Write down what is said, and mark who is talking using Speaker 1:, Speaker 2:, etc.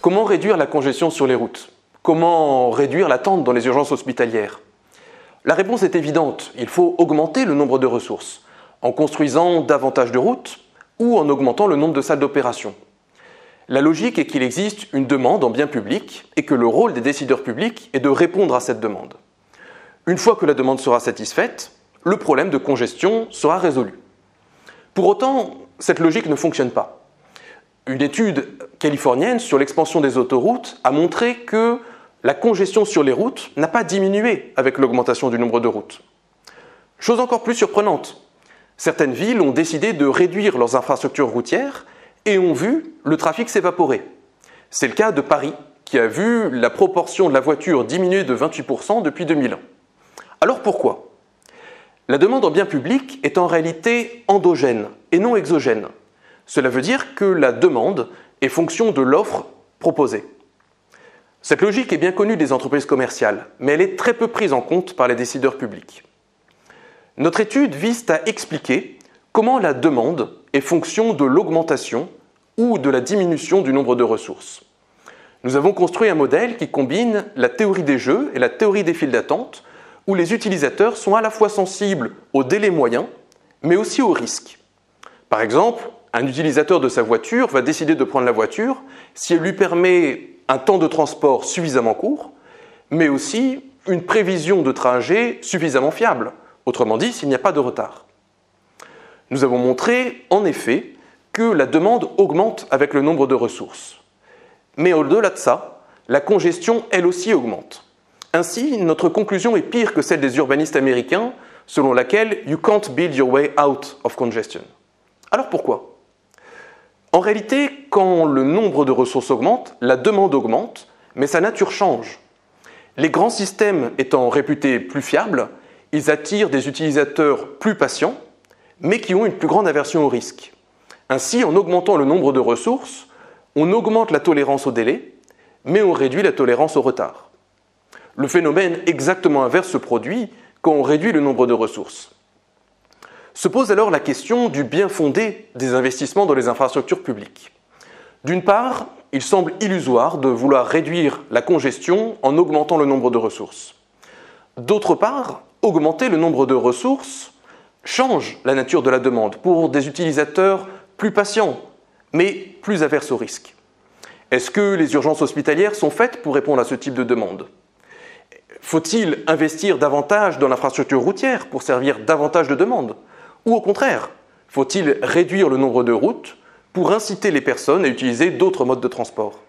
Speaker 1: Comment réduire la congestion sur les routes? Comment réduire l'attente dans les urgences hospitalières? La réponse est évidente, il faut augmenter le nombre de ressources, en construisant davantage de routes ou en augmentant le nombre de salles d'opération. La logique est qu'il existe une demande en biens publics et que le rôle des décideurs publics est de répondre à cette demande. Une fois que la demande sera satisfaite, le problème de congestion sera résolu. Pour autant, cette logique ne fonctionne pas. Une étude californienne sur l'expansion des autoroutes a montré que la congestion sur les routes n'a pas diminué avec l'augmentation du nombre de routes. Chose encore plus surprenante, certaines villes ont décidé de réduire leurs infrastructures routières et ont vu le trafic s'évaporer. C'est le cas de Paris, qui a vu la proportion de la voiture diminuer de 28% depuis 2001. Alors pourquoi? La demande en biens publics est en réalité endogène et non exogène. Cela veut dire que la demande est fonction de l'offre proposée. Cette logique est bien connue des entreprises commerciales, mais elle est très peu prise en compte par les décideurs publics. Notre étude vise à expliquer comment la demande est fonction de l'augmentation ou de la diminution du nombre de ressources. Nous avons construit un modèle qui combine la théorie des jeux et la théorie des files d'attente, où les utilisateurs sont à la fois sensibles aux délais moyens, mais aussi aux risques. Par exemple, un utilisateur de sa voiture va décider de prendre la voiture si elle lui permet un temps de transport suffisamment court, mais aussi une prévision de trajet suffisamment fiable, autrement dit s'il n'y a pas de retard. Nous avons montré, en effet, que la demande augmente avec le nombre de ressources. Mais au-delà de ça, la congestion, elle aussi, augmente. Ainsi, notre conclusion est pire que celle des urbanistes américains, selon laquelle You can't build your way out of congestion. Alors pourquoi? En réalité, quand le nombre de ressources augmente, la demande augmente, mais sa nature change. Les grands systèmes étant réputés plus fiables, ils attirent des utilisateurs plus patients, mais qui ont une plus grande aversion au risque. Ainsi, en augmentant le nombre de ressources, on augmente la tolérance au délai, mais on réduit la tolérance au retard. Le phénomène exactement inverse se produit quand on réduit le nombre de ressources. Se pose alors la question du bien fondé des investissements dans les infrastructures publiques. D'une part, il semble illusoire de vouloir réduire la congestion en augmentant le nombre de ressources. D'autre part, augmenter le nombre de ressources change la nature de la demande pour des utilisateurs plus patients, mais plus averses au risque. Est-ce que les urgences hospitalières sont faites pour répondre à ce type de demande? Faut-il investir davantage dans l'infrastructure routière pour servir davantage de demandes? Ou au contraire, faut-il réduire le nombre de routes pour inciter les personnes à utiliser d'autres modes de transport?